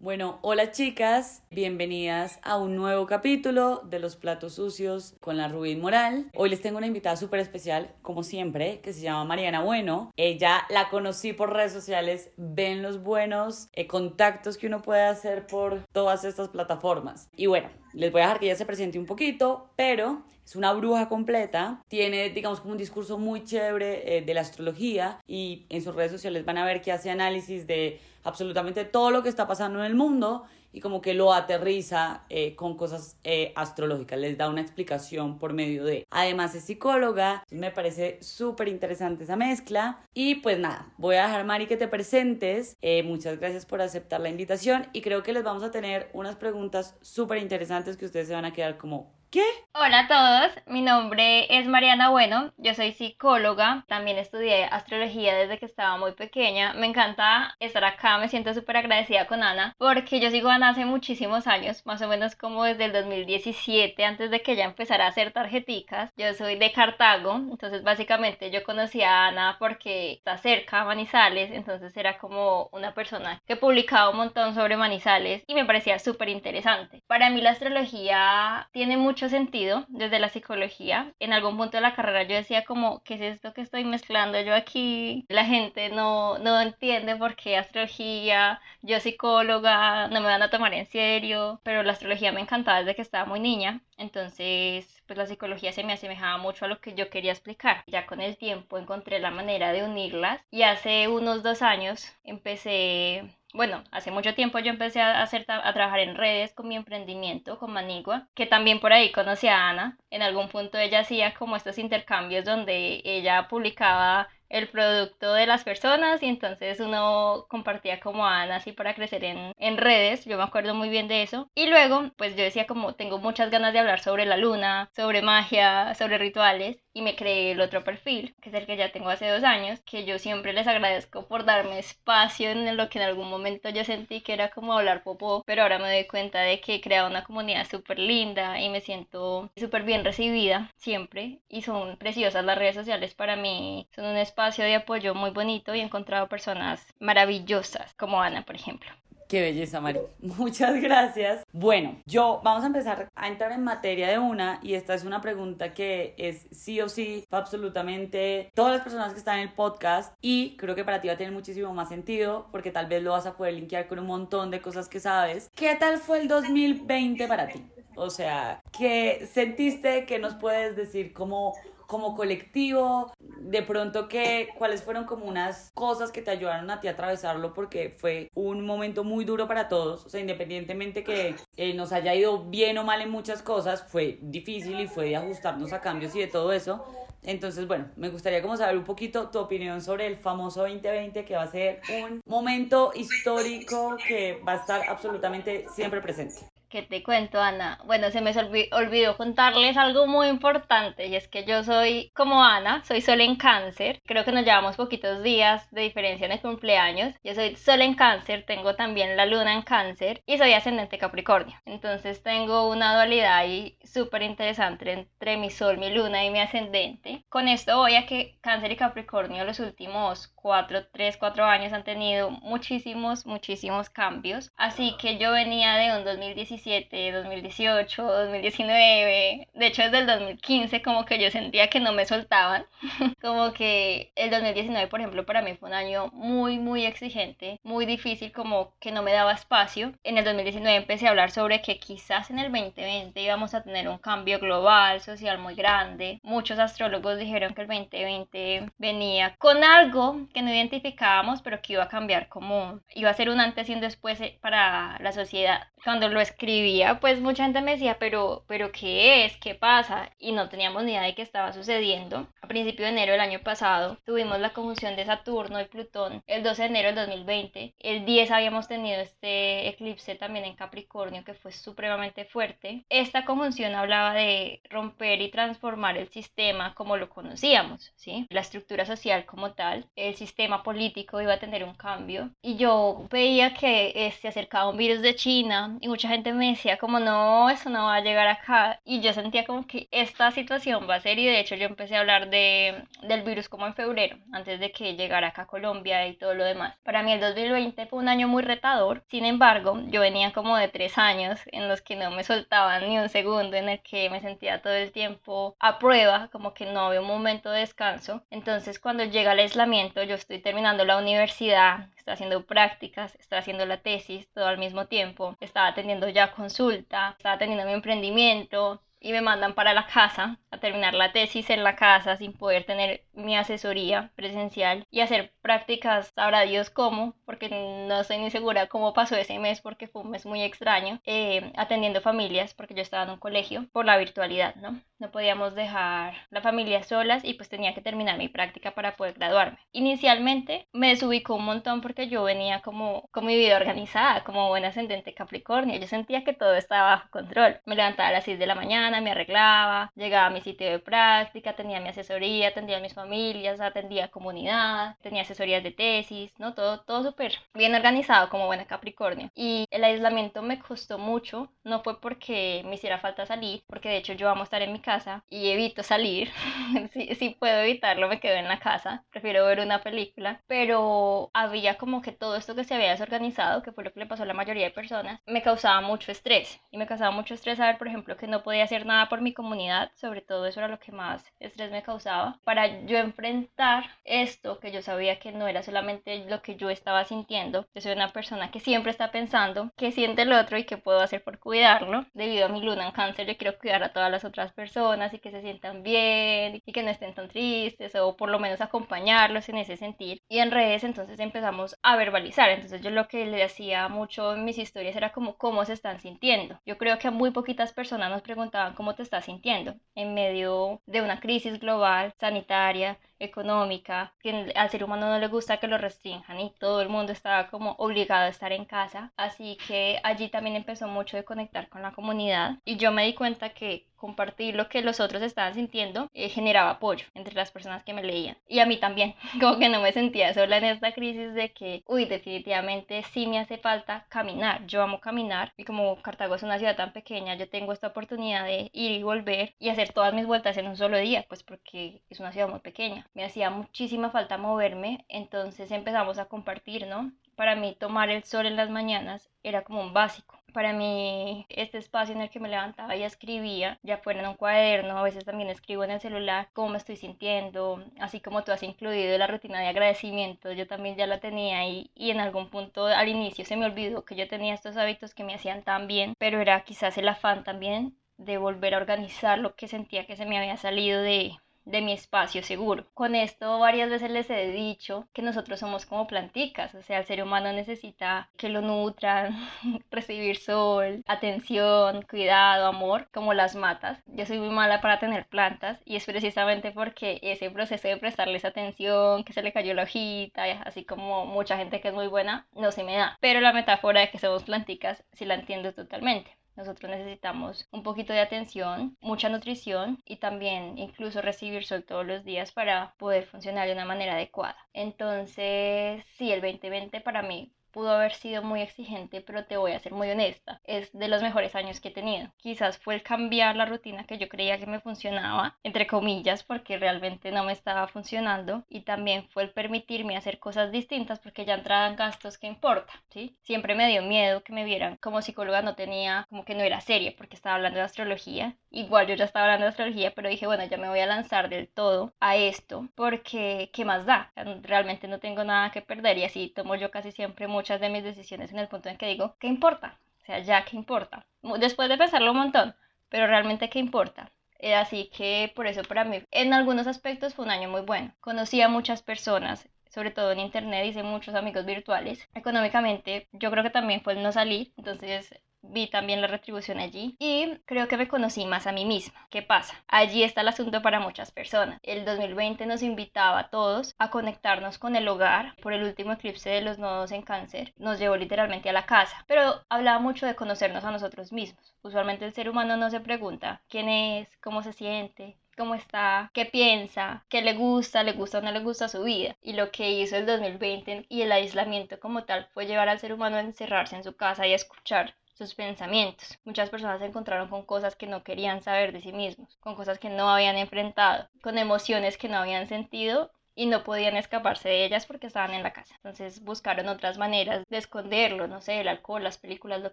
Bueno, hola chicas, bienvenidas a un nuevo capítulo de Los Platos Sucios con la Rubín Moral. Hoy les tengo una invitada súper especial, como siempre, que se llama Mariana Bueno. Ella la conocí por redes sociales, ven los buenos eh, contactos que uno puede hacer por todas estas plataformas. Y bueno, les voy a dejar que ella se presente un poquito, pero es una bruja completa, tiene, digamos, como un discurso muy chévere eh, de la astrología y en sus redes sociales van a ver que hace análisis de absolutamente todo lo que está pasando en el mundo y como que lo aterriza eh, con cosas eh, astrológicas, les da una explicación por medio de. Además es psicóloga, me parece súper interesante esa mezcla. Y pues nada, voy a dejar Mari que te presentes. Eh, muchas gracias por aceptar la invitación y creo que les vamos a tener unas preguntas súper interesantes que ustedes se van a quedar como, ¿Qué? Hola a todos, mi nombre es Mariana Bueno, yo soy psicóloga, también estudié astrología desde que estaba muy pequeña, me encanta estar acá, me siento súper agradecida con Ana porque yo sigo a Ana hace muchísimos años, más o menos como desde el 2017, antes de que ella empezara a hacer tarjeticas, yo soy de Cartago, entonces básicamente yo conocí a Ana porque está cerca a Manizales, entonces era como una persona que publicaba un montón sobre Manizales y me parecía súper interesante. Para mí la astrología tiene mucho sentido desde la psicología. En algún punto de la carrera yo decía como, ¿qué es esto que estoy mezclando yo aquí? La gente no, no entiende por qué astrología, yo psicóloga, no me van a tomar en serio, pero la astrología me encantaba desde que estaba muy niña. Entonces, pues la psicología se me asemejaba mucho a lo que yo quería explicar. Ya con el tiempo encontré la manera de unirlas y hace unos dos años empecé bueno, hace mucho tiempo yo empecé a, hacer, a trabajar en redes con mi emprendimiento, con Manigua, que también por ahí conocí a Ana. En algún punto ella hacía como estos intercambios donde ella publicaba el producto de las personas y entonces uno compartía como Ana así para crecer en, en, redes, yo me acuerdo muy bien de eso. Y luego pues yo decía como tengo muchas ganas de hablar sobre la luna, sobre magia, sobre rituales y me creé el otro perfil, que es el que ya tengo hace dos años, que yo siempre les agradezco por darme espacio en lo que en algún momento yo sentí que era como hablar popó, pero ahora me doy cuenta de que he creado una comunidad súper linda y me siento súper bien recibida siempre y son preciosas las redes sociales para mí, son un espacio de apoyo muy bonito y he encontrado personas maravillosas como Ana, por ejemplo. Qué belleza, Mari. Muchas gracias. Bueno, yo vamos a empezar a entrar en materia de una y esta es una pregunta que es sí o sí para absolutamente todas las personas que están en el podcast y creo que para ti va a tener muchísimo más sentido porque tal vez lo vas a poder linkear con un montón de cosas que sabes. ¿Qué tal fue el 2020 para ti? O sea, ¿qué sentiste que nos puedes decir como como colectivo, de pronto que cuáles fueron como unas cosas que te ayudaron a ti a atravesarlo porque fue un momento muy duro para todos, o sea, independientemente que eh, nos haya ido bien o mal en muchas cosas, fue difícil y fue de ajustarnos a cambios y de todo eso. Entonces, bueno, me gustaría como saber un poquito tu opinión sobre el famoso 2020 que va a ser un momento histórico que va a estar absolutamente siempre presente. ¿Qué te cuento, Ana? Bueno, se me olvidó contarles algo muy importante y es que yo soy como Ana, soy sol en cáncer. Creo que nos llevamos poquitos días de diferencia en el cumpleaños. Yo soy sol en cáncer, tengo también la luna en cáncer y soy ascendente capricornio. Entonces tengo una dualidad ahí súper interesante entre mi sol, mi luna y mi ascendente. Con esto voy a que cáncer y capricornio los últimos 4, 3, 4 años han tenido muchísimos, muchísimos cambios. Así que yo venía de un 2017 2017, 2018, 2019, de hecho desde el 2015 como que yo sentía que no me soltaban, como que el 2019 por ejemplo para mí fue un año muy muy exigente, muy difícil como que no me daba espacio. En el 2019 empecé a hablar sobre que quizás en el 2020 íbamos a tener un cambio global, social muy grande. Muchos astrólogos dijeron que el 2020 venía con algo que no identificábamos pero que iba a cambiar como iba a ser un antes y un después eh, para la sociedad. Cuando lo escribí escribía, pues mucha gente me decía, pero, pero ¿qué es? ¿Qué pasa? Y no teníamos ni idea de qué estaba sucediendo. A principio de enero del año pasado tuvimos la conjunción de Saturno y Plutón el 12 de enero del 2020. El 10 habíamos tenido este eclipse también en Capricornio que fue supremamente fuerte. Esta conjunción hablaba de romper y transformar el sistema como lo conocíamos, ¿sí? La estructura social como tal, el sistema político iba a tener un cambio. Y yo veía que se acercaba un virus de China y mucha gente me decía como no, eso no va a llegar acá y yo sentía como que esta situación va a ser y de hecho yo empecé a hablar de, del virus como en febrero, antes de que llegara acá a Colombia y todo lo demás. Para mí el 2020 fue un año muy retador, sin embargo yo venía como de tres años en los que no me soltaban ni un segundo, en el que me sentía todo el tiempo a prueba, como que no había un momento de descanso. Entonces cuando llega el aislamiento yo estoy terminando la universidad, estoy haciendo prácticas, estoy haciendo la tesis todo al mismo tiempo, estaba teniendo ya consulta, estaba teniendo mi emprendimiento, y me mandan para la casa a terminar la tesis en la casa sin poder tener mi asesoría presencial y hacer prácticas, sabrá Dios cómo, porque no estoy ni segura cómo pasó ese mes porque fue un mes muy extraño, eh, atendiendo familias porque yo estaba en un colegio por la virtualidad, ¿no? No podíamos dejar la familia solas y pues tenía que terminar mi práctica para poder graduarme. Inicialmente me desubicó un montón porque yo venía como con mi vida organizada, como buen ascendente Capricornio. Yo sentía que todo estaba bajo control. Me levantaba a las 6 de la mañana, me arreglaba, llegaba a mi sitio de práctica, tenía mi asesoría, atendía a mis familias, atendía a comunidad, tenía asesorías de tesis, ¿no? Todo, todo súper bien organizado como buena Capricornio. Y el aislamiento me costó mucho, no fue porque me hiciera falta salir, porque de hecho yo amo estar en mi casa y evito salir. si, si puedo evitarlo, me quedo en la casa. Prefiero ver una película. Pero había como que todo esto que se había desorganizado, que fue lo que le pasó a la mayoría de personas, me causaba mucho estrés. Y me causaba mucho estrés saber, por ejemplo, que no podía hacer nada por mi comunidad. Sobre todo eso era lo que más estrés me causaba. Para yo enfrentar esto, que yo sabía que no era solamente lo que yo estaba sintiendo. Yo soy una persona que siempre está pensando qué siente el otro y qué puedo hacer por cuidarlo. Debido a mi luna en cáncer, yo quiero cuidar a todas las otras personas y que se sientan bien y que no estén tan tristes o por lo menos acompañarlos en ese sentir. Y en redes entonces empezamos a verbalizar. Entonces yo lo que le hacía mucho en mis historias era como cómo se están sintiendo. Yo creo que a muy poquitas personas nos preguntaban cómo te estás sintiendo en medio de una crisis global, sanitaria, económica, que al ser humano no le gusta que lo restrinjan y todo el mundo estaba como obligado a estar en casa. Así que allí también empezó mucho de conectar con la comunidad y yo me di cuenta que compartir lo que los otros estaban sintiendo eh, generaba apoyo entre las personas que me leían y a mí también. Como que no me sentía sola en esta crisis de que uy definitivamente sí me hace falta caminar. Yo amo caminar y como Cartago es una ciudad tan pequeña yo tengo esta oportunidad de ir y volver y hacer todas mis vueltas en un solo día pues porque es una ciudad muy pequeña me hacía muchísima falta moverme, entonces empezamos a compartir, ¿no? Para mí tomar el sol en las mañanas era como un básico. Para mí este espacio en el que me levantaba y escribía, ya fuera en un cuaderno, a veces también escribo en el celular cómo me estoy sintiendo, así como tú has incluido la rutina de agradecimiento, yo también ya la tenía y, y en algún punto al inicio se me olvidó que yo tenía estos hábitos que me hacían tan bien, pero era quizás el afán también de volver a organizar lo que sentía que se me había salido de, de mi espacio seguro. Con esto varias veces les he dicho que nosotros somos como planticas, o sea, el ser humano necesita que lo nutran, recibir sol, atención, cuidado, amor, como las matas. Yo soy muy mala para tener plantas y es precisamente porque ese proceso de prestarles atención, que se le cayó la hojita, así como mucha gente que es muy buena, no se me da. Pero la metáfora de que somos planticas sí la entiendo totalmente. Nosotros necesitamos un poquito de atención, mucha nutrición y también incluso recibir sol todos los días para poder funcionar de una manera adecuada. Entonces, sí, el 2020 para mí pudo haber sido muy exigente, pero te voy a ser muy honesta, es de los mejores años que he tenido. Quizás fue el cambiar la rutina que yo creía que me funcionaba, entre comillas, porque realmente no me estaba funcionando, y también fue el permitirme hacer cosas distintas porque ya entraban gastos que importa, ¿sí? Siempre me dio miedo que me vieran como psicóloga no tenía, como que no era seria porque estaba hablando de astrología. Igual yo ya estaba hablando de astrología, pero dije, bueno, ya me voy a lanzar del todo a esto porque ¿qué más da? Realmente no tengo nada que perder y así tomo yo casi siempre muchas de mis decisiones en el punto en que digo, ¿qué importa? O sea, ya, ¿qué importa? Después de pensarlo un montón, pero realmente, ¿qué importa? Eh, así que por eso para mí, en algunos aspectos fue un año muy bueno. Conocí a muchas personas, sobre todo en internet, hice muchos amigos virtuales. Económicamente, yo creo que también fue no salir, entonces vi también la retribución allí y creo que me conocí más a mí misma. ¿Qué pasa? Allí está el asunto para muchas personas. El 2020 nos invitaba a todos a conectarnos con el hogar por el último eclipse de los nodos en cáncer. Nos llevó literalmente a la casa, pero hablaba mucho de conocernos a nosotros mismos. Usualmente el ser humano no se pregunta quién es, cómo se siente, cómo está, qué piensa, qué le gusta, le gusta o no le gusta su vida. Y lo que hizo el 2020 y el aislamiento como tal fue llevar al ser humano a encerrarse en su casa y a escuchar sus pensamientos. Muchas personas se encontraron con cosas que no querían saber de sí mismos, con cosas que no habían enfrentado, con emociones que no habían sentido y no podían escaparse de ellas porque estaban en la casa. Entonces buscaron otras maneras de esconderlo, no sé, el alcohol, las películas, lo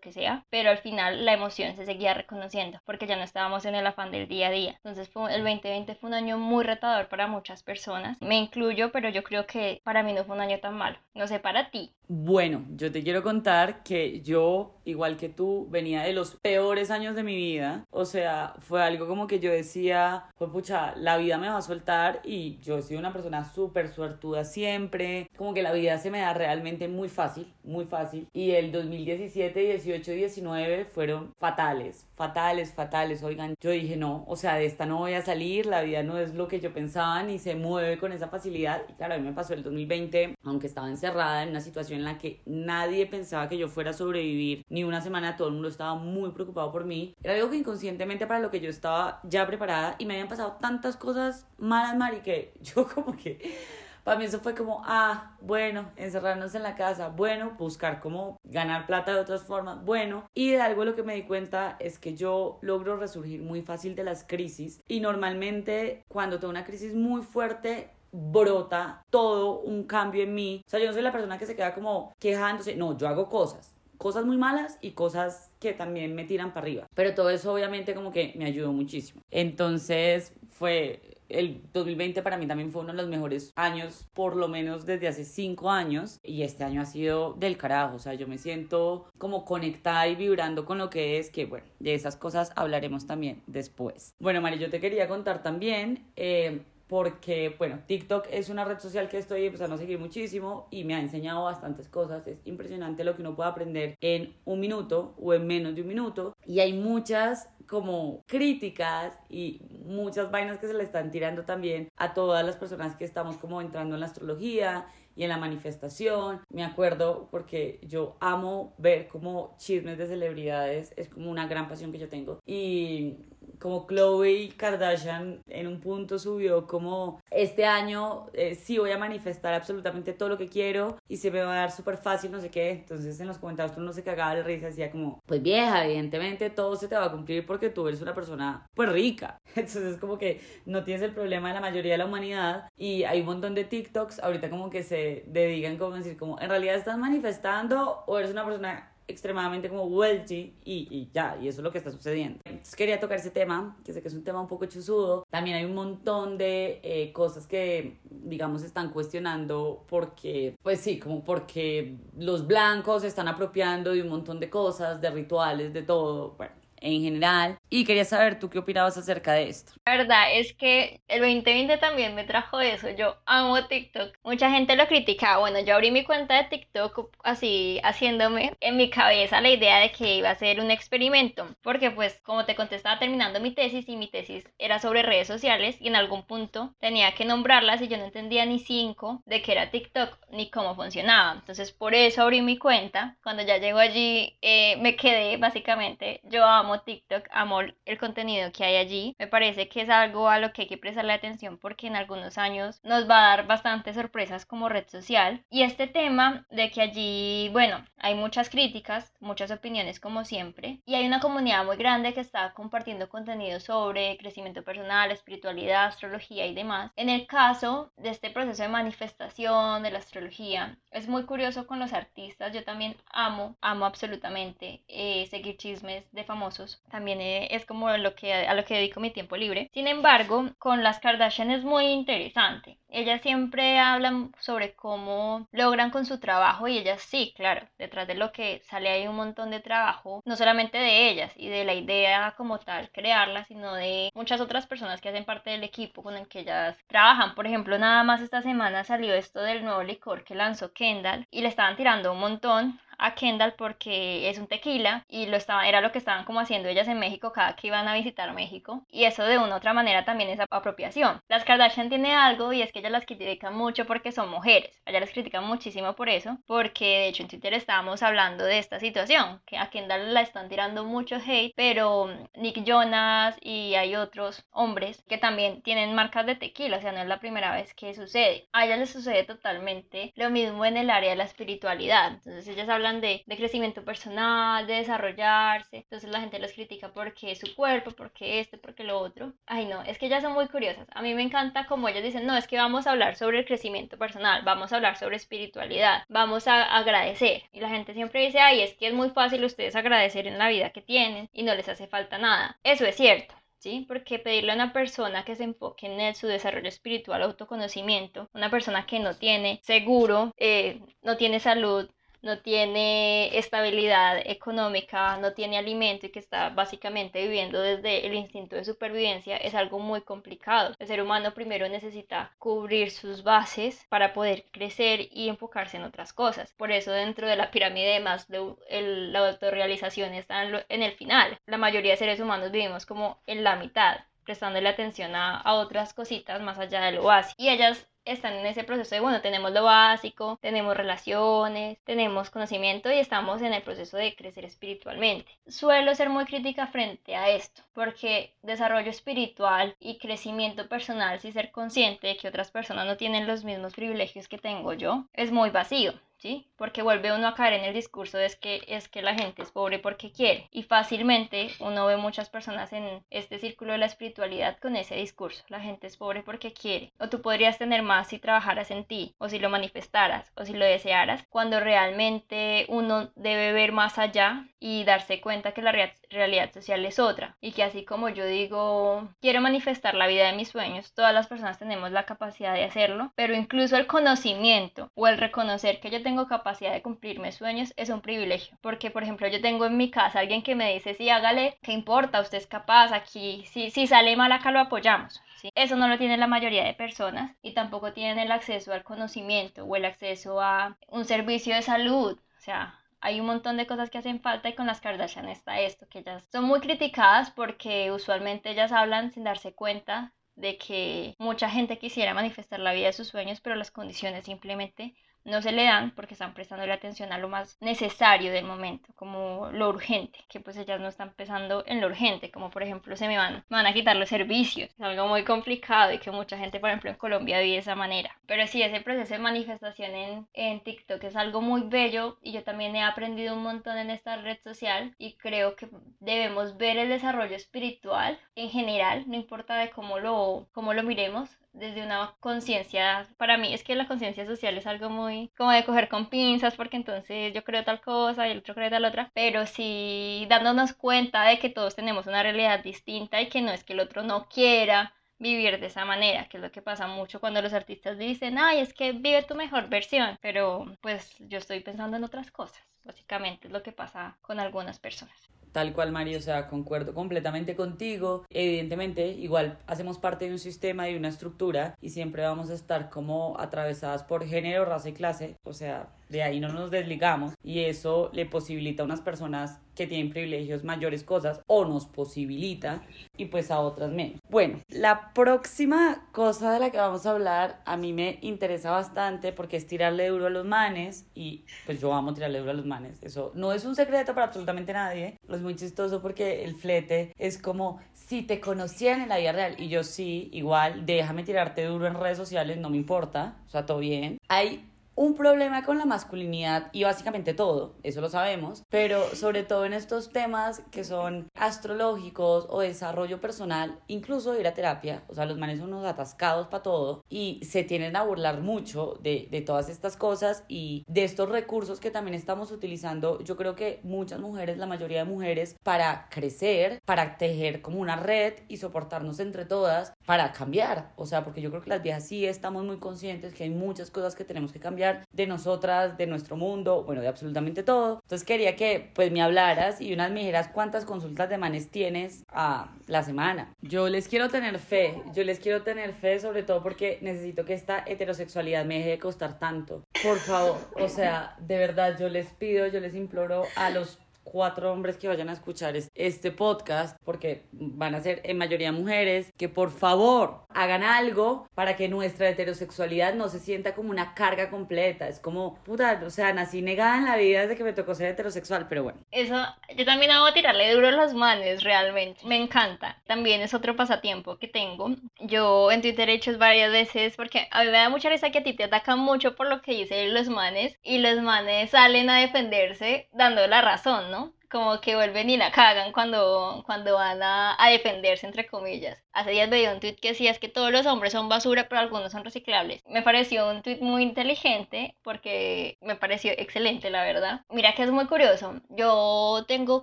que sea, pero al final la emoción se seguía reconociendo porque ya no estábamos en el afán del día a día. Entonces fue, el 2020 fue un año muy retador para muchas personas. Me incluyo, pero yo creo que para mí no fue un año tan malo. No sé, para ti. Bueno, yo te quiero contar que yo, igual que tú, venía de los peores años de mi vida. O sea, fue algo como que yo decía, pues pucha, la vida me va a soltar y yo sido una persona súper suertuda siempre. Como que la vida se me da realmente muy fácil, muy fácil. Y el 2017, 18 y 19 fueron fatales, fatales, fatales. Oigan, yo dije, no, o sea, de esta no voy a salir, la vida no es lo que yo pensaba ni se mueve con esa facilidad. Y claro, a mí me pasó el 2020, aunque estaba encerrada en una situación en la que nadie pensaba que yo fuera a sobrevivir ni una semana, todo el mundo estaba muy preocupado por mí. Era algo que inconscientemente para lo que yo estaba ya preparada y me habían pasado tantas cosas malas, Mari, que yo como que para mí eso fue como, ah, bueno, encerrarnos en la casa, bueno, buscar cómo ganar plata de otras formas, bueno. Y de algo lo que me di cuenta es que yo logro resurgir muy fácil de las crisis y normalmente cuando tengo una crisis muy fuerte brota todo un cambio en mí. O sea, yo no soy la persona que se queda como quejándose, no, yo hago cosas cosas muy malas y cosas que también me tiran para arriba. Pero todo eso obviamente como que me ayudó muchísimo. Entonces fue el 2020 para mí también fue uno de los mejores años, por lo menos desde hace cinco años. Y este año ha sido del carajo. O sea, yo me siento como conectada y vibrando con lo que es, que bueno, de esas cosas hablaremos también después. Bueno, Mari, yo te quería contar también. Eh, porque, bueno, TikTok es una red social que estoy empezando a seguir muchísimo y me ha enseñado bastantes cosas. Es impresionante lo que uno puede aprender en un minuto o en menos de un minuto. Y hay muchas como críticas y muchas vainas que se le están tirando también a todas las personas que estamos como entrando en la astrología y en la manifestación. Me acuerdo porque yo amo ver como chismes de celebridades, es como una gran pasión que yo tengo. Y como Chloe Kardashian en un punto subió como este año eh, sí voy a manifestar absolutamente todo lo que quiero y se me va a dar súper fácil, no sé qué. Entonces en los comentarios uno se cagaba de risa, decía como, pues vieja, evidentemente todo se te va a cumplir porque tú eres una persona pues rica. Entonces como que no tienes el problema de la mayoría de la humanidad y hay un montón de TikToks ahorita como que se dedican como a decir como, en realidad estás manifestando o eres una persona extremadamente como wealthy y, y, ya, y eso es lo que está sucediendo. Entonces quería tocar ese tema, que sé que es un tema un poco chuzudo. También hay un montón de eh, cosas que, digamos, están cuestionando porque, pues sí, como porque los blancos se están apropiando de un montón de cosas, de rituales, de todo. Bueno, en general. Y quería saber tú qué opinabas acerca de esto. La verdad es que el 2020 también me trajo eso. Yo amo TikTok. Mucha gente lo critica. Bueno, yo abrí mi cuenta de TikTok así haciéndome en mi cabeza la idea de que iba a ser un experimento. Porque pues como te conté estaba terminando mi tesis y mi tesis era sobre redes sociales y en algún punto tenía que nombrarlas y yo no entendía ni cinco de qué era TikTok ni cómo funcionaba. Entonces por eso abrí mi cuenta. Cuando ya llego allí eh, me quedé básicamente. Yo amo TikTok, amo el contenido que hay allí. Me parece que es algo a lo que hay que prestarle atención porque en algunos años nos va a dar bastantes sorpresas como red social. Y este tema de que allí, bueno, hay muchas críticas, muchas opiniones como siempre. Y hay una comunidad muy grande que está compartiendo contenido sobre crecimiento personal, espiritualidad, astrología y demás. En el caso de este proceso de manifestación de la astrología, es muy curioso con los artistas. Yo también amo, amo absolutamente eh, seguir chismes de famosos también eh, es como lo que, a lo que dedico mi tiempo libre. Sin embargo, con las Kardashian es muy interesante. Ellas siempre hablan sobre cómo logran con su trabajo y ellas sí, claro, detrás de lo que sale hay un montón de trabajo, no solamente de ellas y de la idea como tal crearla, sino de muchas otras personas que hacen parte del equipo con el que ellas trabajan. Por ejemplo, nada más esta semana salió esto del nuevo licor que lanzó Kendall y le estaban tirando un montón a Kendall porque es un tequila y lo estaba, era lo que estaban como haciendo ellas en México cada que iban a visitar México y eso de una u otra manera también es apropiación. Las Kardashian tiene algo y es que ellas las critican mucho porque son mujeres, ellas las critican muchísimo por eso porque de hecho en Twitter estábamos hablando de esta situación, que a Kendall la están tirando mucho hate, pero Nick Jonas y hay otros hombres que también tienen marcas de tequila, o sea, no es la primera vez que sucede. A ellas les sucede totalmente lo mismo en el área de la espiritualidad, entonces ellas hablan hablan de, de crecimiento personal, de desarrollarse, entonces la gente los critica porque su cuerpo, porque este, porque lo otro. Ay no, es que ellas son muy curiosas. A mí me encanta como ellas dicen, no, es que vamos a hablar sobre el crecimiento personal, vamos a hablar sobre espiritualidad, vamos a agradecer. Y la gente siempre dice, ay, es que es muy fácil ustedes agradecer en la vida que tienen y no les hace falta nada. Eso es cierto. ¿Sí? Porque pedirle a una persona que se enfoque en su desarrollo espiritual, autoconocimiento, una persona que no tiene seguro, eh, no tiene salud, no tiene estabilidad económica, no tiene alimento y que está básicamente viviendo desde el instinto de supervivencia, es algo muy complicado. El ser humano primero necesita cubrir sus bases para poder crecer y enfocarse en otras cosas. Por eso dentro de la pirámide de el, la autorrealización está en, el final. La mayoría de seres humanos vivimos como en la mitad prestándole atención a, a, otras cositas más allá de lo básico. Y ellas están en ese proceso de, bueno, tenemos lo básico, tenemos relaciones, tenemos conocimiento y estamos en el proceso de crecer espiritualmente. Suelo ser muy crítica frente a esto, porque desarrollo espiritual y crecimiento personal, si ser consciente de que otras personas no tienen los mismos privilegios que tengo yo, es muy vacío. ¿Sí? Porque vuelve uno a caer en el discurso de es que, es que la gente es pobre porque quiere. Y fácilmente uno ve muchas personas en este círculo de la espiritualidad con ese discurso. La gente es pobre porque quiere. O tú podrías tener más si trabajaras en ti, o si lo manifestaras, o si lo desearas, cuando realmente uno debe ver más allá y darse cuenta que la realidad social es otra. Y que así como yo digo, quiero manifestar la vida de mis sueños, todas las personas tenemos la capacidad de hacerlo, pero incluso el conocimiento o el reconocer que yo tengo tengo capacidad de cumplir mis sueños es un privilegio. Porque, por ejemplo, yo tengo en mi casa alguien que me dice, sí, hágale, ¿qué importa? Usted es capaz, aquí, si, si sale mal acá lo apoyamos. ¿sí? Eso no lo tiene la mayoría de personas y tampoco tienen el acceso al conocimiento o el acceso a un servicio de salud. O sea, hay un montón de cosas que hacen falta y con las Kardashian está esto, que ellas son muy criticadas porque usualmente ellas hablan sin darse cuenta de que mucha gente quisiera manifestar la vida de sus sueños, pero las condiciones simplemente no se le dan porque están prestando la atención a lo más necesario del momento, como lo urgente, que pues ellas no están pensando en lo urgente, como por ejemplo se me van, van a quitar los servicios, es algo muy complicado y que mucha gente, por ejemplo, en Colombia vive de esa manera. Pero sí, ese proceso de manifestación en, en TikTok es algo muy bello y yo también he aprendido un montón en esta red social y creo que debemos ver el desarrollo espiritual en general, no importa de cómo lo, cómo lo miremos, desde una conciencia, para mí es que la conciencia social es algo muy como de coger con pinzas porque entonces yo creo tal cosa y el otro cree tal otra, pero sí dándonos cuenta de que todos tenemos una realidad distinta y que no es que el otro no quiera vivir de esa manera, que es lo que pasa mucho cuando los artistas dicen, ay, es que vive tu mejor versión, pero pues yo estoy pensando en otras cosas, básicamente es lo que pasa con algunas personas. Tal cual, Mario, o sea, concuerdo completamente contigo. Evidentemente, igual hacemos parte de un sistema y una estructura y siempre vamos a estar como atravesadas por género, raza y clase. O sea, de ahí no nos desligamos y eso le posibilita a unas personas que tienen privilegios mayores cosas o nos posibilita y pues a otras menos. Bueno, la próxima cosa de la que vamos a hablar a mí me interesa bastante porque es tirarle duro a los manes y pues yo amo tirarle duro a los manes. Eso no es un secreto para absolutamente nadie. Es muy chistoso porque el flete es como si te conocían en la vida real y yo sí, igual, déjame tirarte duro en redes sociales, no me importa, o sea, todo bien. Hay un problema con la masculinidad y básicamente todo, eso lo sabemos, pero sobre todo en estos temas que son astrológicos o desarrollo personal, incluso ir a terapia, o sea, los manes son unos atascados para todo y se tienen a burlar mucho de, de todas estas cosas y de estos recursos que también estamos utilizando, yo creo que muchas mujeres, la mayoría de mujeres, para crecer, para tejer como una red y soportarnos entre todas, para cambiar, o sea, porque yo creo que las viejas sí estamos muy conscientes que hay muchas cosas que tenemos que cambiar de nosotras, de nuestro mundo, bueno, de absolutamente todo. Entonces quería que pues me hablaras y unas me dijeras cuántas consultas de manes tienes a la semana. Yo les quiero tener fe, yo les quiero tener fe sobre todo porque necesito que esta heterosexualidad me deje de costar tanto. Por favor, o sea, de verdad yo les pido, yo les imploro a los cuatro hombres que vayan a escuchar este podcast, porque van a ser en mayoría mujeres, que por favor hagan algo para que nuestra heterosexualidad no se sienta como una carga completa. Es como, puta, o sea, nací negada en la vida desde que me tocó ser heterosexual, pero bueno. Eso, yo también hago tirarle duro a los manes, realmente. Me encanta. También es otro pasatiempo que tengo. Yo en Twitter he hecho varias veces, porque a mí me da mucha risa que a ti te atacan mucho por lo que dicen los manes, y los manes salen a defenderse dando la razón, ¿no? Como que vuelven y la cagan cuando, cuando van a, defenderse, entre comillas. Hace días veía un tweet que decía es que todos los hombres son basura, pero algunos son reciclables. Me pareció un tweet muy inteligente porque me pareció excelente, la verdad. Mira que es muy curioso. Yo tengo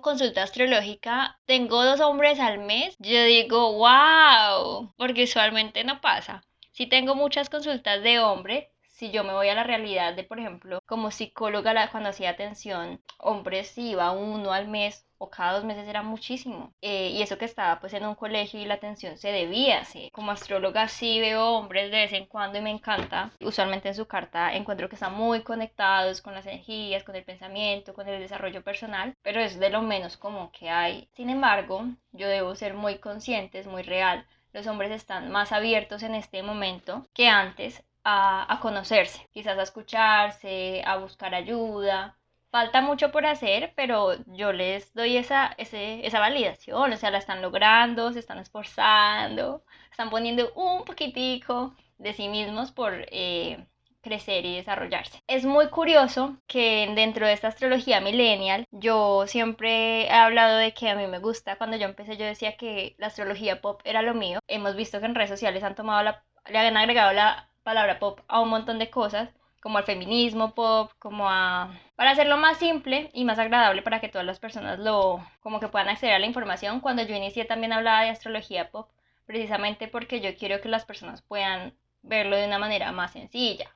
consulta astrológica, tengo dos hombres al mes. Yo digo, wow, porque usualmente no pasa. Si tengo muchas consultas de hombre, si yo me voy a la realidad de, por ejemplo, como psicóloga cuando hacía atención, hombres iba uno al mes o cada dos meses era muchísimo. Eh, y eso que estaba pues en un colegio y la atención se debía hacer. Como astróloga sí veo hombres de vez en cuando y me encanta. Usualmente en su carta encuentro que están muy conectados con las energías, con el pensamiento, con el desarrollo personal, pero es de lo menos común que hay. Sin embargo, yo debo ser muy consciente, es muy real. Los hombres están más abiertos en este momento que antes a, conocerse, quizás a escucharse, a buscar ayuda. Falta mucho por hacer, pero yo les doy esa, esa validación, o sea, la están logrando, se están esforzando, están poniendo un poquitico de sí mismos por eh, crecer y desarrollarse. Es muy curioso que dentro de esta astrología millennial yo siempre he hablado de que a mí me gusta, cuando yo empecé yo decía que la astrología pop era lo mío. Hemos visto que en redes sociales han tomado la, le han agregado la palabra pop a un montón de cosas, como al feminismo pop, como a... para hacerlo más simple y más agradable para que todas las personas lo... como que puedan acceder a la información. Cuando yo inicié también hablaba de astrología pop, precisamente porque yo quiero que las personas puedan verlo de una manera más sencilla.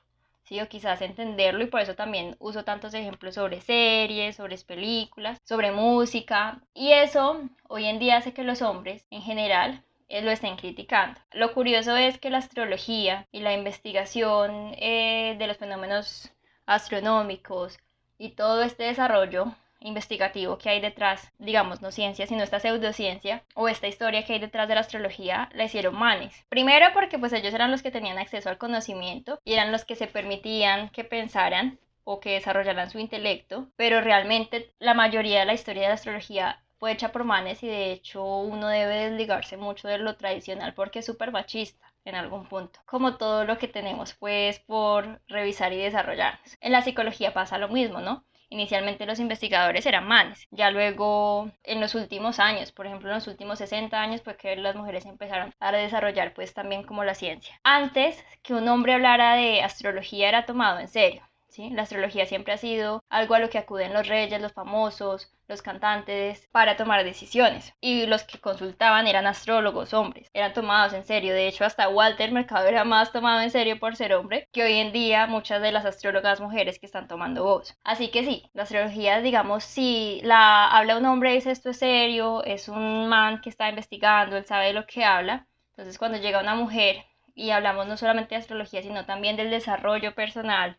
¿sí? o quizás entenderlo y por eso también uso tantos ejemplos sobre series, sobre películas, sobre música y eso hoy en día hace que los hombres en general eh, lo estén criticando. Lo curioso es que la astrología y la investigación eh, de los fenómenos astronómicos y todo este desarrollo investigativo que hay detrás, digamos, no ciencia, sino esta pseudociencia o esta historia que hay detrás de la astrología, la hicieron manes. Primero porque pues ellos eran los que tenían acceso al conocimiento y eran los que se permitían que pensaran o que desarrollaran su intelecto, pero realmente la mayoría de la historia de la astrología fue hecha por manes y de hecho uno debe desligarse mucho de lo tradicional porque es súper machista en algún punto. Como todo lo que tenemos pues por revisar y desarrollarnos. En la psicología pasa lo mismo, ¿no? Inicialmente los investigadores eran manes, ya luego en los últimos años, por ejemplo en los últimos 60 años, pues que las mujeres empezaron a desarrollar pues también como la ciencia. Antes que un hombre hablara de astrología era tomado en serio. La astrología siempre ha sido algo a lo que acuden los reyes, los famosos, los cantantes para tomar decisiones. Y los que consultaban eran astrólogos hombres, eran tomados en serio. De hecho, hasta Walter Mercado era más tomado en serio por ser hombre que hoy en día muchas de las astrólogas mujeres que están tomando voz. Así que sí, la astrología, digamos, si la habla un hombre dice esto es serio, es un man que está investigando, él sabe de lo que habla. Entonces, cuando llega una mujer y hablamos no solamente de astrología, sino también del desarrollo personal,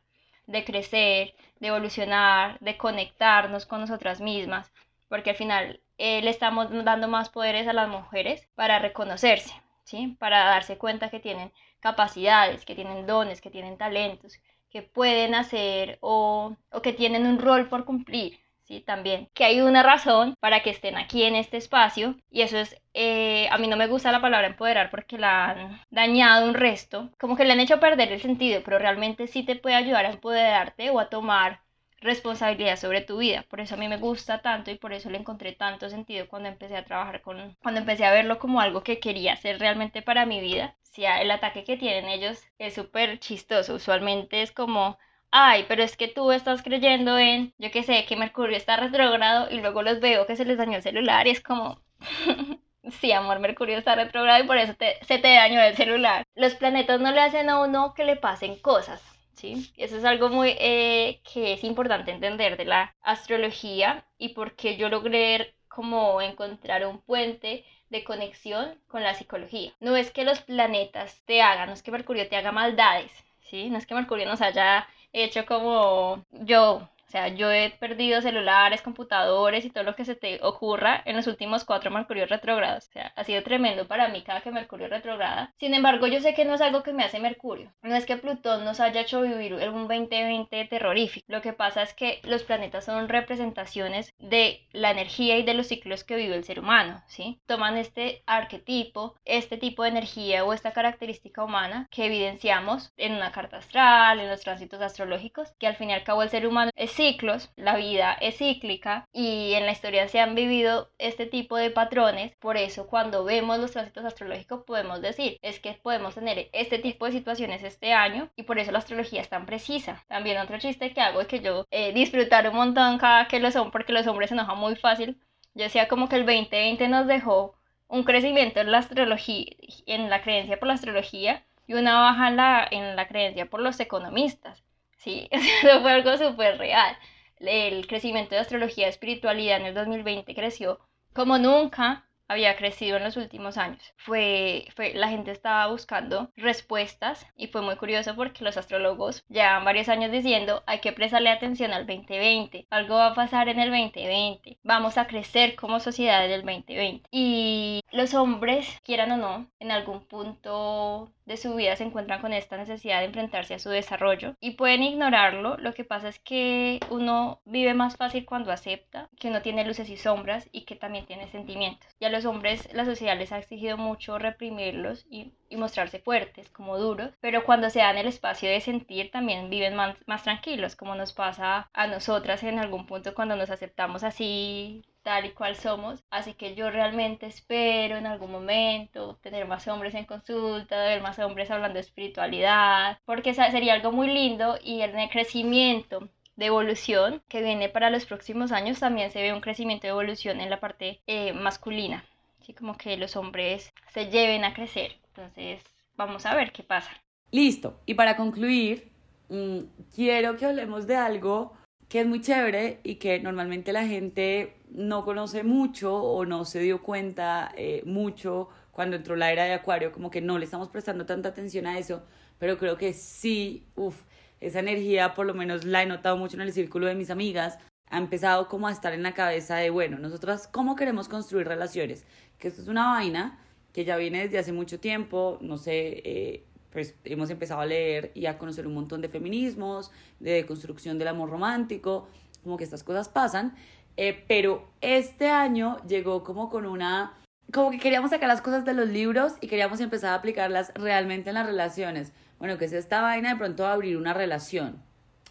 de crecer, de evolucionar, de conectarnos con nosotras mismas, porque al final eh, le estamos dando más poderes a las mujeres para reconocerse, ¿sí? para darse cuenta que tienen capacidades, que tienen dones, que tienen talentos, que pueden hacer o, o que tienen un rol por cumplir. ¿Sí? También, que hay una razón para que estén aquí en este espacio y eso es, eh, a mí no me gusta la palabra empoderar porque la han dañado un resto, como que le han hecho perder el sentido, pero realmente sí te puede ayudar a empoderarte o a tomar responsabilidad sobre tu vida. Por eso a mí me gusta tanto y por eso le encontré tanto sentido cuando empecé a trabajar con, cuando empecé a verlo como algo que quería hacer realmente para mi vida. Si el ataque que tienen ellos es súper chistoso. Usualmente es como, ay, pero es que tú estás creyendo en, yo que sé, que Mercurio está retrógrado y luego los veo que se les dañó el celular y es como, sí, amor, Mercurio está retrógrado y por eso se te dañó el celular. Los planetas no le hacen a uno que le pasen cosas. ¿Sí? Eso es algo muy eh, que es importante entender de la astrología y porque yo logré como encontrar un puente de conexión con la psicología. No es que los planetas te hagan, no es que Mercurio te haga maldades, ¿sí? No es que Mercurio nos haya hecho como yo O sea, yo he perdido celulares, computadores y todo lo que se te ocurra en los últimos cuatro Mercurio retrógrados. O sea, ha sido tremendo para mí cada que Mercurio retrograda. Sin embargo, yo sé que no es algo que me hace Mercurio. No es que Plutón nos haya hecho vivir un 2020 terrorífico. Lo que pasa es que los planetas son representaciones de la energía y de los ciclos que vive el ser humano, ¿sí? Toman este arquetipo, este tipo de energía o esta característica humana que evidenciamos en una carta astral, en los tránsitos astrológicos, que al fin y al cabo el ser humano es ciclos, la vida es cíclica y en la historia se han vivido este tipo de patrones. Por eso cuando vemos los tránsitos astrológicos podemos decir es que podemos tener este tipo de situaciones este año y por eso la astrología es tan precisa. También otro chiste que hago es que yo eh, disfrutar un montón cada que lo son porque los hombres se enojan muy fácil. Yo decía como que el 2020 nos dejó un crecimiento en la astrología, en la creencia por la astrología y una baja en la, en la creencia por los economistas. Sí, eso fue algo súper real. El crecimiento de astrología y espiritualidad en el 2020 creció como nunca había crecido en los últimos años. Fue, fue, la gente estaba buscando respuestas y fue muy curioso porque los astrólogos llevan varios años diciendo hay que prestarle atención al 2020, algo va a pasar en el 2020, vamos a crecer como sociedad en el 2020. Y los hombres, quieran o no, en algún punto de su vida se encuentran con esta necesidad de enfrentarse a su desarrollo y pueden ignorarlo. Lo que pasa es que uno vive más fácil cuando acepta que uno tiene luces y sombras y que también tiene sentimientos. Y a los hombres la sociedad les ha exigido mucho reprimirlos y, mostrarse fuertes, como duros, pero cuando se dan el espacio de sentir también viven más, más tranquilos, como nos pasa a nosotras en algún punto cuando nos aceptamos así tal y cual somos. Así que yo realmente espero en algún momento tener más hombres en consulta, ver más hombres hablando de espiritualidad, porque sería algo muy lindo y el crecimiento de evolución que viene para los próximos años también se ve un crecimiento de evolución en la parte eh, masculina. Así como que los hombres se lleven a crecer. Entonces, vamos a ver qué pasa. Listo. Y para concluir, mm, quiero que hablemos de algo que es muy chévere y que normalmente la gente no conoce mucho o no se dio cuenta eh, mucho cuando entró la era de Acuario, como que no le estamos prestando tanta atención a eso, pero creo que sí, uff, esa energía por lo menos la he notado mucho en el círculo de mis amigas, ha empezado como a estar en la cabeza de, bueno, nosotras cómo queremos construir relaciones, que esto es una vaina que ya viene desde hace mucho tiempo, no sé, eh, pues hemos empezado a leer y a conocer un montón de feminismos, de construcción del amor romántico, como que estas cosas pasan, eh, pero este año llegó como con una, como que queríamos sacar las cosas de los libros y queríamos empezar a aplicarlas realmente en las relaciones. Bueno, que es esta vaina de pronto abrir una relación.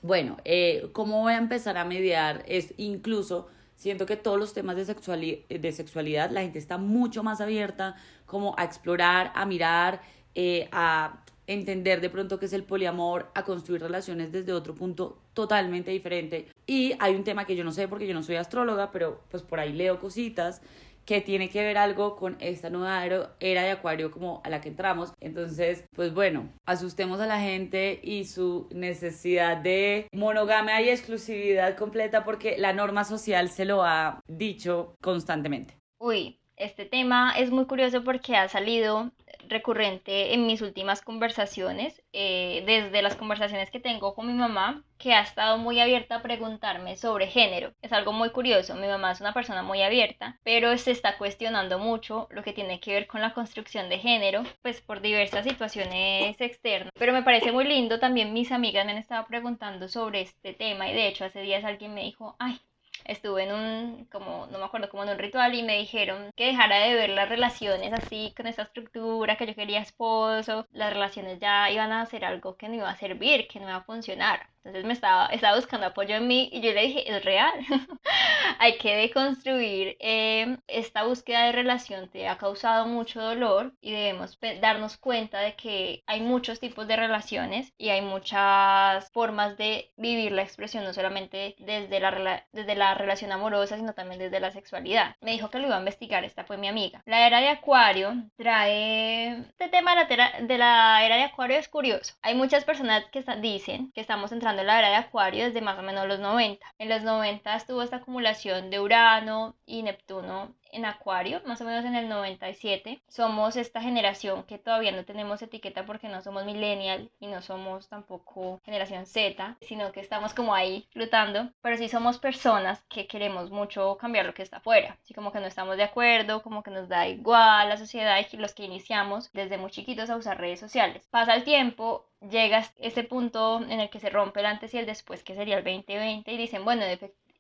Bueno, eh, ¿cómo voy a empezar a mediar? Es incluso siento que todos los temas de, sexualidad, de sexualidad la gente está mucho más abierta como a explorar, a mirar, eh, a entender de pronto qué es el poliamor, a construir relaciones desde otro punto totalmente diferente. Y hay un tema que yo no sé porque yo no soy astróloga, pero pues por ahí leo cositas que tiene que ver algo con esta nueva era de Acuario como a la que entramos. Entonces, pues bueno, asustemos a la gente y su necesidad de monogamia y exclusividad completa porque la norma social se lo ha dicho constantemente. Uy, este tema es muy curioso porque ha salido recurrente en mis últimas conversaciones, eh, desde las conversaciones que tengo con mi mamá, que ha estado muy abierta a preguntarme sobre género. Es algo muy curioso, mi mamá es una persona muy abierta, pero se está cuestionando mucho lo que tiene que ver con la construcción de género, pues por diversas situaciones externas. Pero me parece muy lindo, también mis amigas me han estado preguntando sobre este tema y de hecho hace días alguien me dijo, ay, estuve en un, como, no me acuerdo, como en un ritual y me dijeron que dejara de ver las relaciones así, con esa estructura, que yo quería esposo, las relaciones ya iban a ser algo que no iba a servir, que no iba a funcionar. Entonces me estaba, estaba buscando apoyo en mí y yo le dije, es real, hay que deconstruir eh, esta búsqueda de relación, te ha causado mucho dolor y debemos darnos cuenta de que hay muchos tipos de relaciones y hay muchas formas de vivir la expresión, no solamente desde la, desde la relación amorosa, sino también desde la sexualidad. Me dijo que lo iba a investigar, esta fue mi amiga. La era de Acuario trae... Este tema de la, de la era de Acuario es curioso. Hay muchas personas que dicen que estamos entrando la era de Acuario desde más o menos los 90. En los 90 estuvo esta acumulación de Urano y Neptuno en Acuario, más o menos en el 97. Somos esta generación que todavía no tenemos etiqueta porque no somos millennial y no somos tampoco generación Z, sino que estamos como ahí flotando, pero sí somos personas que queremos mucho cambiar lo que está afuera, así como que no estamos de acuerdo, como que nos da igual la sociedad y los que iniciamos desde muy chiquitos a usar redes sociales. Pasa el tiempo llega ese punto en el que se rompe el antes y el después, que sería el 2020, y dicen, bueno,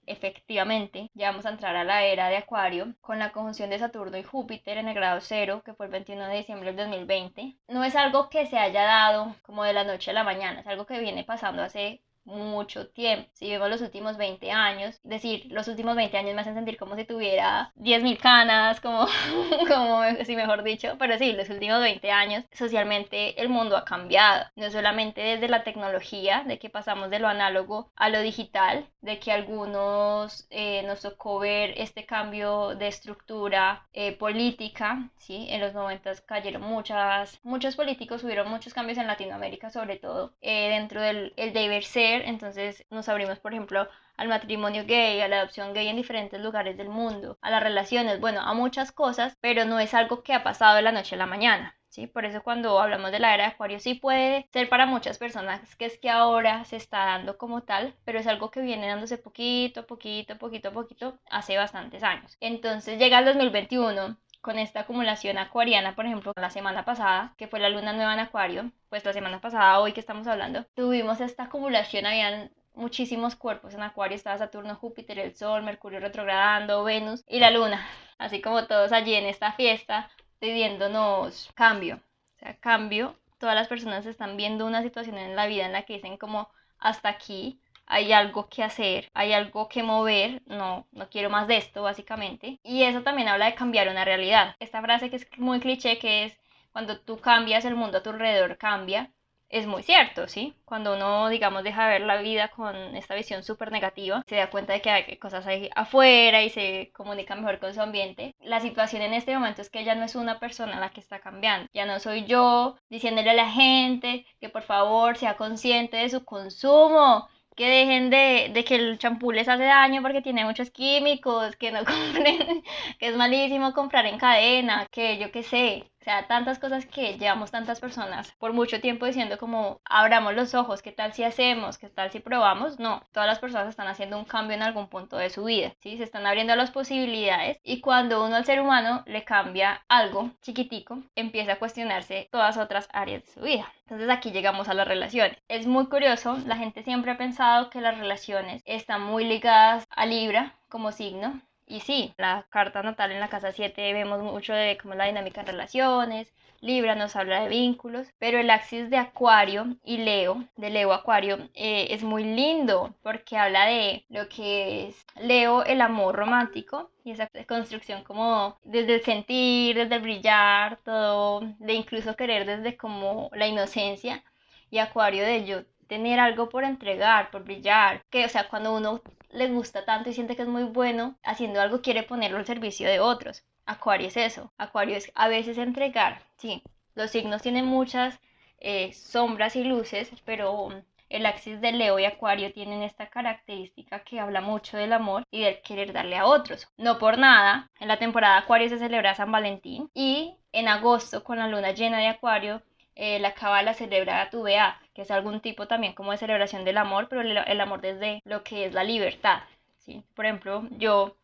efectivamente, ya vamos a entrar a la era de Acuario con la conjunción de Saturno y Júpiter en el grado cero, que fue el 21 de diciembre del 2020. No es algo que se haya dado como de la noche a la mañana, es algo que viene pasando hace mucho tiempo. Si vemos los últimos 20 años, decir, los últimos 20 años me hacen sentir como si tuviera 10.000 canas, como, como si mejor dicho, pero sí, los últimos 20 años, socialmente el mundo ha cambiado, no solamente desde la tecnología, de que pasamos de lo análogo a lo digital, de que algunos eh, nos tocó ver este cambio de estructura eh, política, ¿sí? En los 90 cayeron muchas, muchos políticos, hubieron muchos cambios en Latinoamérica, sobre todo eh, dentro del el deber ser entonces nos abrimos, por ejemplo, al matrimonio gay, a la adopción gay en diferentes lugares del mundo, a las relaciones, bueno, a muchas cosas, pero no es algo que ha pasado de la noche a la mañana. ¿Sí? Por eso cuando hablamos de la era de Acuario sí puede ser para muchas personas que es que ahora se está dando como tal, pero es algo que viene dándose poquito, poquito, poquito, poquito hace bastantes años. Entonces llega el 2021 con esta acumulación acuariana, por ejemplo, la semana pasada, que fue la luna nueva en Acuario, pues la semana pasada, hoy que estamos hablando, tuvimos esta acumulación, habían muchísimos cuerpos en Acuario, estaba Saturno, Júpiter, el Sol, Mercurio retrogradando, Venus y la Luna, así como todos allí en esta fiesta pidiéndonos cambio, o sea, cambio, todas las personas están viendo una situación en la vida en la que dicen como hasta aquí, hay algo que hacer, hay algo que mover, no, no quiero más de esto básicamente. Y eso también habla de cambiar una realidad. Esta frase que es muy cliché que es cuando tú cambias el mundo a tu alrededor cambia, es muy cierto, ¿sí? Cuando uno, digamos, deja de ver la vida con esta visión súper negativa, se da cuenta de que hay cosas ahí afuera y se comunica mejor con su ambiente. La situación en este momento es que ya no es una persona la que está cambiando. Ya no soy yo diciéndole a la gente que por favor sea consciente de su consumo, que dejen de, de, que el champú les hace daño porque tiene muchos químicos, que no compren, que es malísimo comprar en cadena, que yo qué sé, sea, tantas cosas que llevamos tantas personas por mucho tiempo diciendo como abramos los ojos, ¿qué tal si hacemos? ¿Qué tal si probamos? No, todas las personas están haciendo un cambio en algún punto de su vida, ¿sí? Se están abriendo las posibilidades y cuando uno al ser humano le cambia algo chiquitico, empieza a cuestionarse todas otras áreas de su vida. Entonces aquí llegamos a las relaciones. Es muy curioso, la gente siempre ha pensado que las relaciones están muy ligadas a Libra como signo, y sí, la carta natal en la casa 7 vemos mucho de cómo la dinámica en relaciones, Libra nos habla de vínculos, pero el axis de Acuario y Leo, de Leo Acuario, eh, es muy lindo porque habla de lo que es Leo, el amor romántico y esa construcción como desde el sentir, desde el brillar, todo, de incluso querer desde como la inocencia y Acuario de yo tener algo por entregar, por brillar, que o sea, cuando uno le gusta tanto y siente que es muy bueno, haciendo algo quiere ponerlo al servicio de otros. Acuario es eso. Acuario es a veces entregar. Sí, los signos tienen muchas eh, sombras y luces, pero el axis de Leo y Acuario tienen esta característica que habla mucho del amor y del querer darle a otros. No por nada, en la temporada Acuario se celebra San Valentín y en agosto con la luna llena de Acuario eh, la cábala celebra tu Tuvea, que es algún tipo también como de celebración del amor, pero el, amor desde lo que es la libertad. ¿sí? Por ejemplo, yo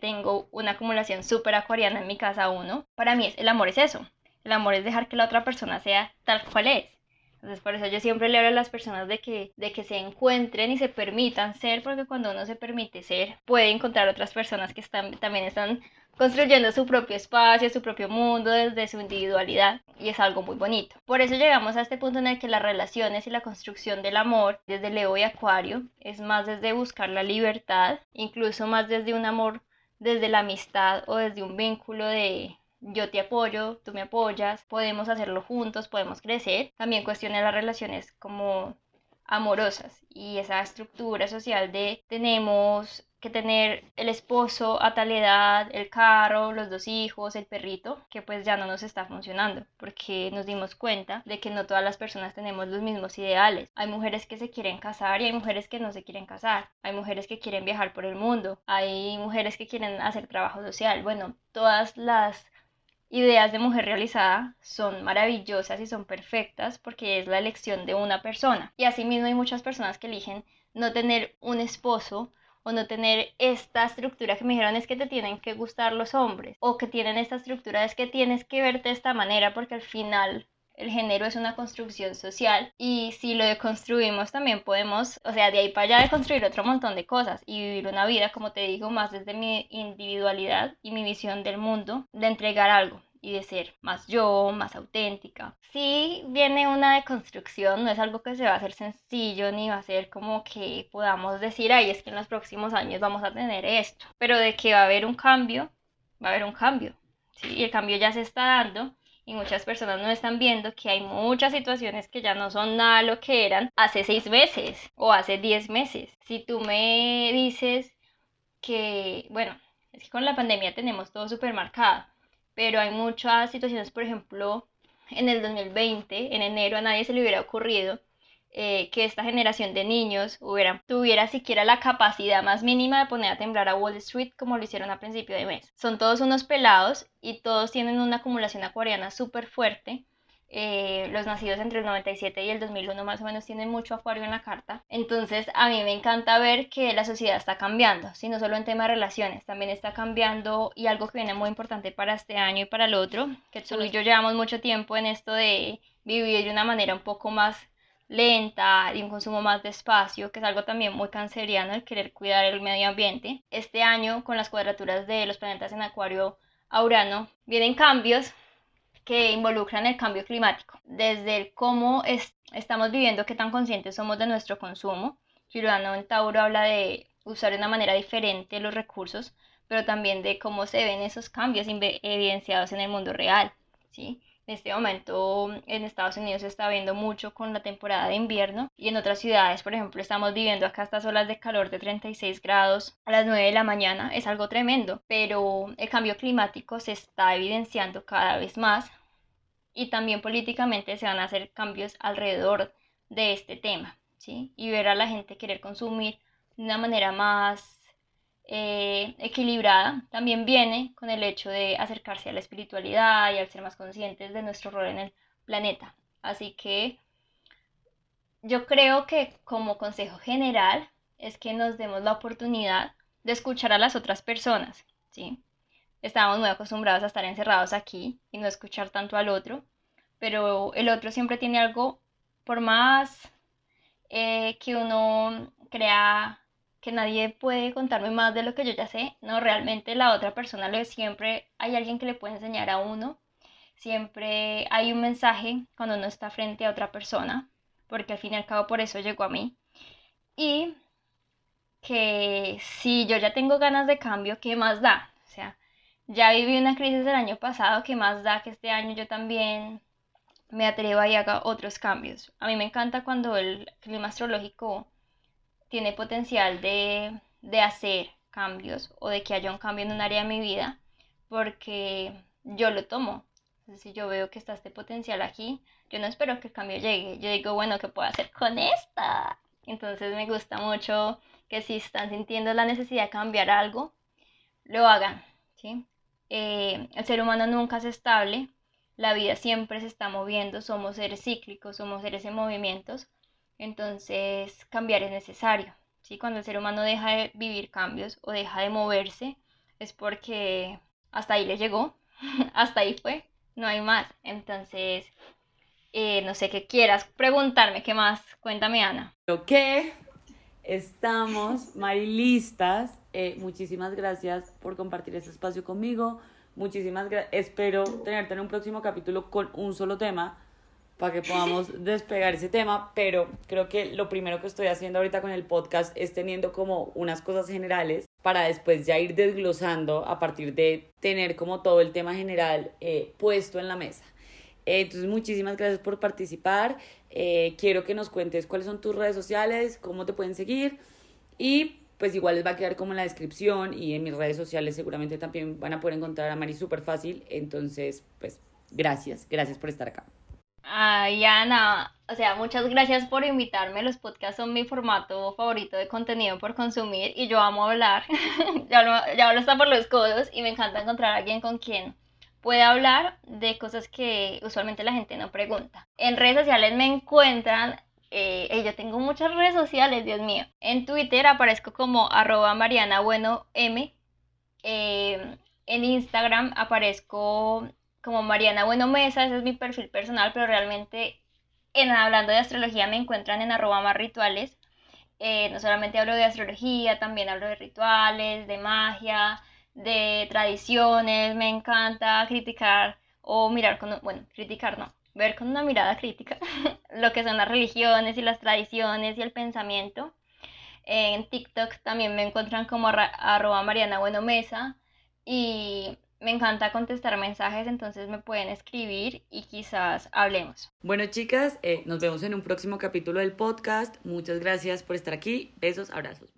tengo una acumulación súper acuariana en mi casa uno. Para mí el amor es eso. El amor es dejar que la otra persona sea tal cual es. Entonces por eso yo siempre le hablo a las personas de que, de que se encuentren y se permitan ser, porque cuando uno se permite ser, puede encontrar otras personas que están, también están construyendo su propio espacio, su propio mundo desde su individualidad y es algo muy bonito. Por eso llegamos a este punto en el que las relaciones y la construcción del amor desde Leo y Acuario es más desde buscar la libertad, incluso más desde un amor desde la amistad o desde un vínculo de yo te apoyo, tú me apoyas, podemos hacerlo juntos, podemos crecer. También cuestiona las relaciones como amorosas y esa estructura social de tenemos que tener el esposo a tal edad, el carro, los dos hijos, el perrito, que pues ya no nos está funcionando, porque nos dimos cuenta de que no todas las personas tenemos los mismos ideales. Hay mujeres que se quieren casar y hay mujeres que no se quieren casar. Hay mujeres que quieren viajar por el mundo. Hay mujeres que quieren hacer trabajo social. Bueno, todas las ideas de mujer realizada son maravillosas y son perfectas porque es la elección de una persona. Y asimismo hay muchas personas que eligen no tener un esposo o no tener esta estructura que me dijeron es que te tienen que gustar los hombres o que tienen esta estructura es que tienes que verte de esta manera porque al final el género es una construcción social y si lo deconstruimos también podemos, o sea, de ahí para allá construir otro montón de cosas y vivir una vida, como te digo, más desde mi individualidad y mi visión del mundo, de entregar algo y de ser más yo, más auténtica. Si viene una deconstrucción, no es algo que se va a hacer sencillo ni va a ser como que podamos decir, ay, es que en los próximos años vamos a tener esto, pero de que va a haber un cambio, va a haber un cambio. ¿sí? Y el cambio ya se está dando y muchas personas no están viendo que hay muchas situaciones que ya no son nada lo que eran hace seis meses o hace diez meses. Si tú me dices que, bueno, es que con la pandemia tenemos todo supermercado pero hay muchas situaciones, por ejemplo, en el 2020, en enero, a nadie se le hubiera ocurrido eh, que esta generación de niños hubiera, tuviera siquiera la capacidad más mínima de poner a temblar a Wall Street como lo hicieron a principio de mes. Son todos unos pelados y todos tienen una acumulación acuariana súper fuerte eh, los nacidos entre el 97 y el 2001 más o menos tienen mucho acuario en la carta. Entonces a mí me encanta ver que la sociedad está cambiando, si no solo en tema de relaciones, también está cambiando y algo que viene muy importante para este año y para el otro, que tú y yo llevamos mucho tiempo en esto de vivir de una manera un poco más lenta, de un consumo más despacio, que es algo también muy canceriano el querer cuidar el medio ambiente. Este año con las cuadraturas de los planetas en acuario a Urano vienen cambios que involucran el cambio climático, desde el cómo estamos viviendo, qué tan conscientes somos de nuestro consumo. Ciudadano en Tauro habla de usar de una manera diferente los recursos, pero también de cómo se ven esos cambios evidenciados en el mundo real. ¿sí? En este momento en Estados Unidos se está viendo mucho con la temporada de invierno y en otras ciudades, por ejemplo, estamos viviendo acá estas olas de calor de 36 grados a las 9 de la mañana. Es algo tremendo, pero el cambio climático se está evidenciando cada vez más y también políticamente se van a hacer cambios alrededor de este tema, ¿sí? Y ver a la gente querer consumir de una manera más eh, equilibrada también viene con el hecho de acercarse a la espiritualidad y al ser más conscientes de nuestro rol en el planeta. Así que yo creo que como consejo general es que nos demos la oportunidad de escuchar a las otras personas, ¿sí? Estábamos muy acostumbrados a estar encerrados aquí y no escuchar tanto al otro, pero el otro siempre tiene algo, por más eh, que uno crea que nadie puede contarme más de lo que yo ya sé, no, realmente la otra persona le, siempre hay alguien que le puede enseñar a uno, siempre hay un mensaje cuando uno está frente a otra persona, porque al fin y al cabo por eso llegó a mí. Y que si yo ya tengo ganas de cambio, ¿qué más da? Ya viví una crisis el año pasado, ¿qué más da que este año yo también me atreva y haga otros cambios? A mí me encanta cuando el clima astrológico tiene potencial de, de hacer cambios o de que haya un cambio en un área de mi vida, porque yo lo tomo. si yo veo que está este potencial aquí, yo no espero que el cambio llegue. Yo digo, bueno, ¿qué puedo hacer con esta? Entonces me gusta mucho que si están sintiendo la necesidad de cambiar algo, lo hagan. ¿sí? Eh, el ser humano nunca es estable, la vida siempre se está moviendo, somos seres cíclicos, somos seres en movimientos, entonces cambiar es necesario. ¿sí? Cuando el ser humano deja de vivir cambios o deja de moverse, es porque hasta ahí le llegó, hasta ahí fue, no hay más. Entonces, eh, no sé qué quieras preguntarme, ¿qué más? Cuéntame, Ana. Ok, estamos, marilistas eh, muchísimas gracias por compartir este espacio conmigo. Muchísimas gracias. Espero tenerte en un próximo capítulo con un solo tema para que podamos despegar ese tema, pero creo que lo primero que estoy haciendo ahorita con el podcast es teniendo como unas cosas generales para después ya ir desglosando a partir de tener como todo el tema general eh, puesto en la mesa. Eh, entonces, muchísimas gracias por participar. Eh, quiero que nos cuentes cuáles son tus redes sociales, cómo te pueden seguir y pues igual les va a quedar como en la descripción y en mis redes sociales seguramente también van a poder encontrar a Mari súper fácil. Entonces, pues gracias, gracias por estar acá. Ay, Ana, o sea, muchas gracias por invitarme. Los podcasts son mi formato favorito de contenido por consumir y yo amo hablar. ya, hablo, ya hablo hasta por los codos y me encanta encontrar a alguien con quien pueda hablar de cosas que usualmente la gente no pregunta. En redes sociales me encuentran eh, yo tengo muchas redes sociales, Dios mío. En Twitter aparezco como arroba Mariana Bueno M. Eh, en Instagram aparezco como Mariana Bueno Mesa, ese es mi perfil personal, pero realmente en hablando de astrología me encuentran en arroba más rituales. Eh, no solamente hablo de astrología, también hablo de rituales, de magia, de tradiciones. Me encanta criticar o mirar con, bueno, criticar no, ver con una mirada crítica lo que son las religiones y las tradiciones y el pensamiento. En TikTok también me encuentran como arroba Mariana Bueno Mesa y me encanta contestar mensajes, entonces me pueden escribir y quizás hablemos. Bueno, chicas, eh, nos vemos en un próximo capítulo del podcast. Muchas gracias por estar aquí. Besos, abrazos.